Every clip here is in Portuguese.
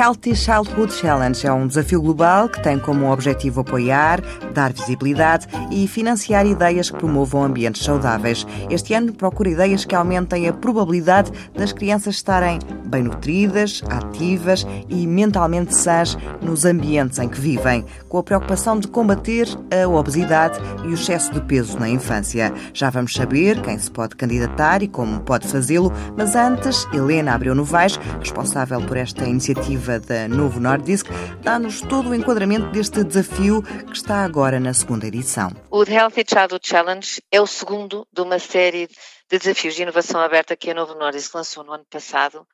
Healthy Childhood Challenge é um desafio global que tem como objetivo apoiar, dar visibilidade e financiar ideias que promovam ambientes saudáveis. Este ano procura ideias que aumentem a probabilidade das crianças estarem bem nutridas, ativas e mentalmente sãs nos ambientes em que vivem, com a preocupação de combater a obesidade e o excesso de peso na infância. Já vamos saber quem se pode candidatar e como pode fazê-lo, mas antes, Helena Abreu Novaes, responsável por esta iniciativa da Novo Nordisk, dá-nos todo o enquadramento deste desafio que está agora na segunda edição. O The Healthy Childhood Challenge é o segundo de uma série de desafios de inovação aberta que a Novo Nordisk lançou no ano passado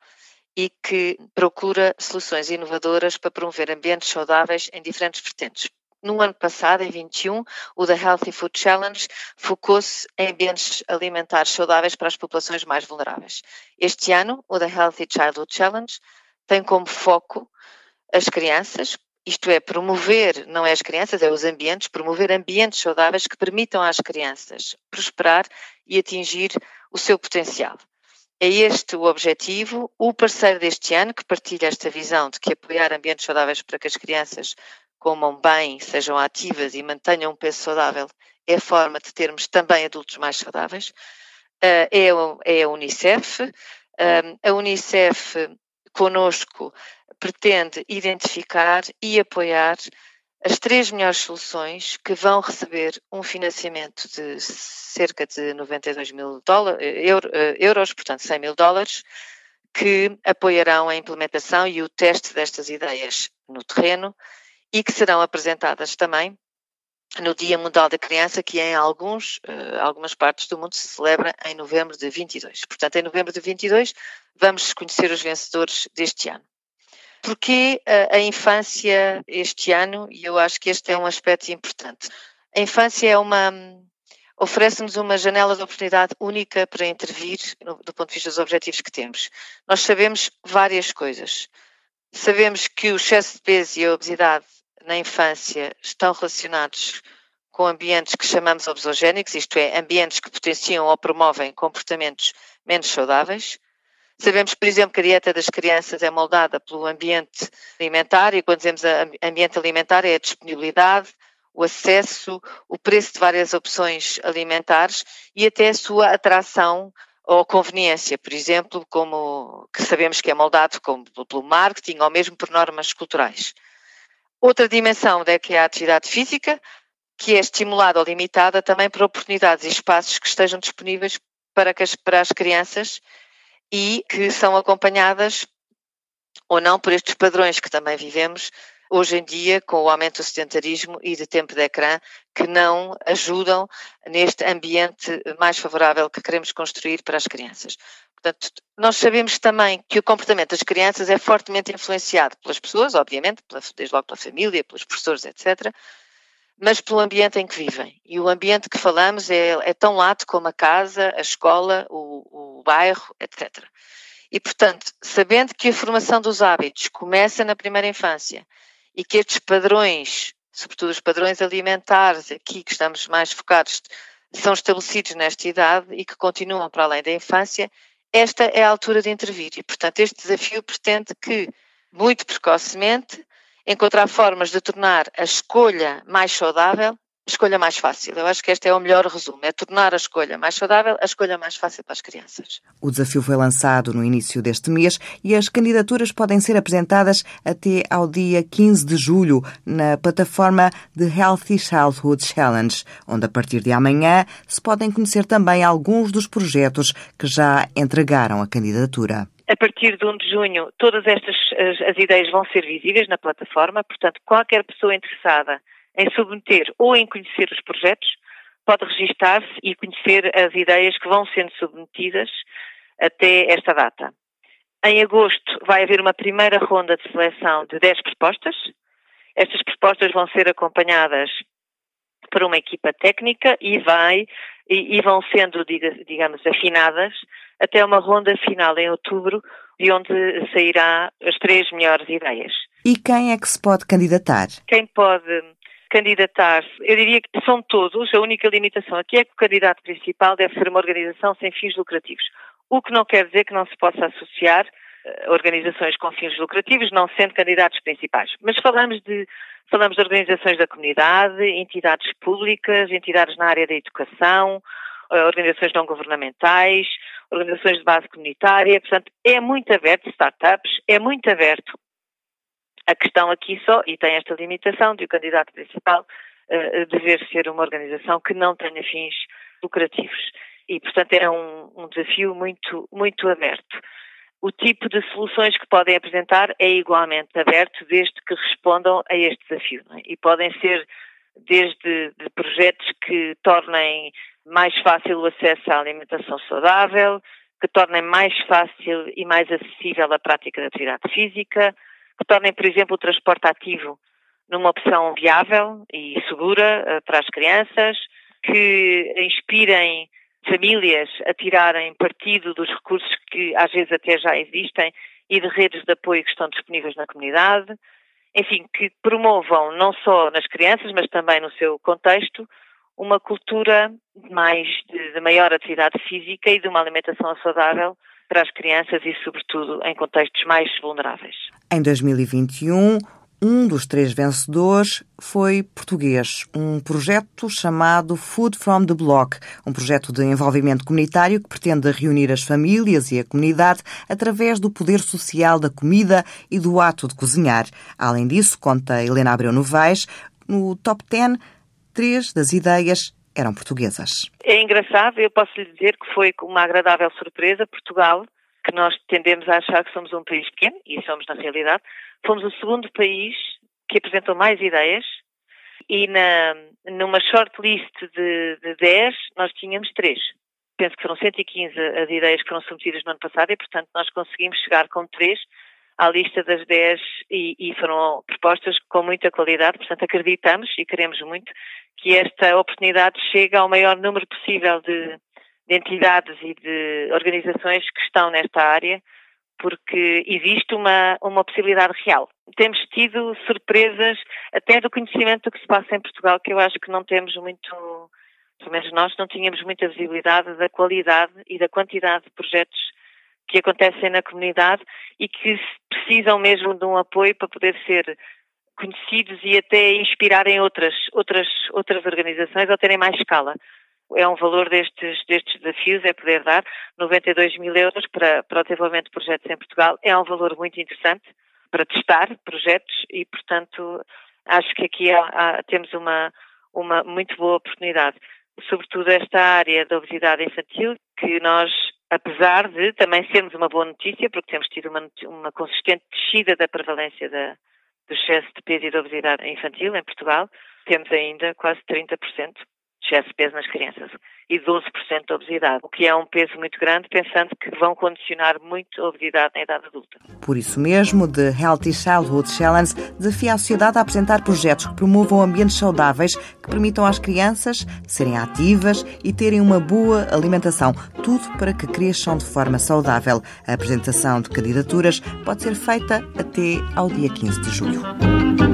e que procura soluções inovadoras para promover ambientes saudáveis em diferentes vertentes. No ano passado, em 21, o The Healthy Food Challenge focou-se em ambientes alimentares saudáveis para as populações mais vulneráveis. Este ano, o The Healthy Childhood Challenge tem como foco as crianças, isto é, promover, não é as crianças, é os ambientes, promover ambientes saudáveis que permitam às crianças prosperar e atingir o seu potencial. É este o objetivo. O parceiro deste ano, que partilha esta visão de que apoiar ambientes saudáveis para que as crianças comam bem, sejam ativas e mantenham um peso saudável, é a forma de termos também adultos mais saudáveis, eh, é, é a Unicef. Eh, a Unicef, conosco, pretende identificar e apoiar as três melhores soluções que vão receber um financiamento de cerca de 92 mil dólares, eh, euros, portanto 100 mil dólares, que apoiarão a implementação e o teste destas ideias no terreno e que serão apresentadas também no Dia Mundial da Criança, que em alguns, uh, algumas partes do mundo se celebra em novembro de 22. Portanto, em novembro de 22 vamos conhecer os vencedores deste ano. Porquê a, a infância este ano? E eu acho que este é um aspecto importante. A infância é uma oferece-nos uma janela de oportunidade única para intervir no, do ponto de vista dos objetivos que temos. Nós sabemos várias coisas. Sabemos que o excesso de peso e a obesidade na infância estão relacionados com ambientes que chamamos obesogénicos, isto é, ambientes que potenciam ou promovem comportamentos menos saudáveis. Sabemos, por exemplo, que a dieta das crianças é moldada pelo ambiente alimentar e quando dizemos ambiente alimentar é a disponibilidade, o acesso, o preço de várias opções alimentares e até a sua atração ou conveniência, por exemplo, como que sabemos que é moldado como pelo marketing ou mesmo por normas culturais. Outra dimensão é que é a atividade física, que é estimulada ou limitada também por oportunidades e espaços que estejam disponíveis para, as, para as crianças e que são acompanhadas ou não por estes padrões que também vivemos hoje em dia com o aumento do sedentarismo e de tempo de ecrã que não ajudam neste ambiente mais favorável que queremos construir para as crianças. Portanto, nós sabemos também que o comportamento das crianças é fortemente influenciado pelas pessoas, obviamente, desde logo pela família, pelos professores, etc., mas pelo ambiente em que vivem. E o ambiente que falamos é, é tão lato como a casa, a escola, o, o bairro, etc. E, portanto, sabendo que a formação dos hábitos começa na primeira infância e que estes padrões, sobretudo os padrões alimentares, aqui que estamos mais focados, são estabelecidos nesta idade e que continuam para além da infância, esta é a altura de intervir. E, portanto, este desafio pretende que, muito precocemente, encontrar formas de tornar a escolha mais saudável escolha mais fácil. Eu acho que este é o melhor resumo, é tornar a escolha mais saudável a escolha mais fácil para as crianças. O desafio foi lançado no início deste mês e as candidaturas podem ser apresentadas até ao dia 15 de julho na plataforma The Healthy Childhood Challenge, onde a partir de amanhã se podem conhecer também alguns dos projetos que já entregaram a candidatura a partir de 1 de junho, todas estas as, as, ideias vão ser visíveis na plataforma, portanto, qualquer pessoa interessada em submeter ou em conhecer os projetos pode registar-se e conhecer as ideias que vão sendo submetidas até esta data. Em agosto vai haver uma primeira ronda de seleção de 10 propostas. Estas propostas vão ser acompanhadas por uma equipa técnica e vai e, e vão sendo, digamos, afinadas até uma ronda final em outubro, de onde sairá as três melhores ideias. E quem é que se pode candidatar? Quem pode candidatar-se, eu diria que são todos, a única limitação aqui é que o candidato principal deve ser uma organização sem fins lucrativos. O que não quer dizer que não se possa associar uh, organizações com fins lucrativos, não sendo candidatos principais. Mas falamos de, falamos de organizações da comunidade, entidades públicas, entidades na área da educação, uh, organizações não governamentais, organizações de base comunitária, portanto, é muito aberto, startups, é muito aberto. A questão aqui só, e tem esta limitação de o candidato principal uh, dever ser uma organização que não tenha fins lucrativos. E, portanto, é um, um desafio muito, muito aberto. O tipo de soluções que podem apresentar é igualmente aberto, desde que respondam a este desafio. É? E podem ser desde de projetos que tornem mais fácil o acesso à alimentação saudável, que tornem mais fácil e mais acessível a prática de atividade física, que tornem, por exemplo, o transporte ativo numa opção viável e segura uh, para as crianças, que inspirem famílias a tirarem partido dos recursos que às vezes até já existem e de redes de apoio que estão disponíveis na comunidade. Enfim, que promovam não só nas crianças, mas também no seu contexto, uma cultura mais de, de maior atividade física e de uma alimentação saudável para as crianças e, sobretudo, em contextos mais vulneráveis. Em 2021, um dos três vencedores foi português, um projeto chamado Food from the Block, um projeto de envolvimento comunitário que pretende reunir as famílias e a comunidade através do poder social da comida e do ato de cozinhar. Além disso, conta Helena Abreu Novaes, no top 10, três das ideias eram portuguesas. É engraçado, eu posso lhe dizer que foi uma agradável surpresa Portugal, que nós tendemos a achar que somos um país pequeno, e somos na realidade, Fomos o segundo país que apresentou mais ideias e na, numa shortlist de, de 10 nós tínhamos 3. Penso que foram 115 as ideias que foram submetidas no ano passado e, portanto, nós conseguimos chegar com 3 à lista das 10 e, e, foram propostas com muita qualidade, portanto acreditamos e queremos muito que esta oportunidade chegue ao maior número possível de, de entidades e de organizações que estão nesta área porque existe uma, uma possibilidade real. Temos tido surpresas até do conhecimento do que se passa em Portugal, que eu acho que não temos muito, pelo menos nós não tínhamos muita visibilidade da qualidade e da quantidade de projetos que acontecem na comunidade e que precisam mesmo de um apoio para poder ser conhecidos e até inspirarem outras, outras, outras organizações ou terem mais escala é um valor destes, destes desafios, é poder dar 92 mil euros para, para o desenvolvimento de projetos em Portugal. É um valor muito interessante para testar projetos e, portanto, acho que aqui há, há, temos uma, uma muito boa oportunidade. Sobretudo esta área da obesidade infantil, que nós, apesar de também sermos uma boa notícia, porque temos tido uma, uma consistente descida da prevalência da, do excesso de peso e da obesidade infantil em Portugal, temos ainda quase 30% excesso de peso nas crianças e 12% de obesidade, o que é um peso muito grande, pensando que vão condicionar muito a obesidade na idade adulta. Por isso mesmo, The Healthy Childhood Challenge desafia a sociedade a apresentar projetos que promovam ambientes saudáveis que permitam às crianças serem ativas e terem uma boa alimentação, tudo para que cresçam de forma saudável. A apresentação de candidaturas pode ser feita até ao dia 15 de julho.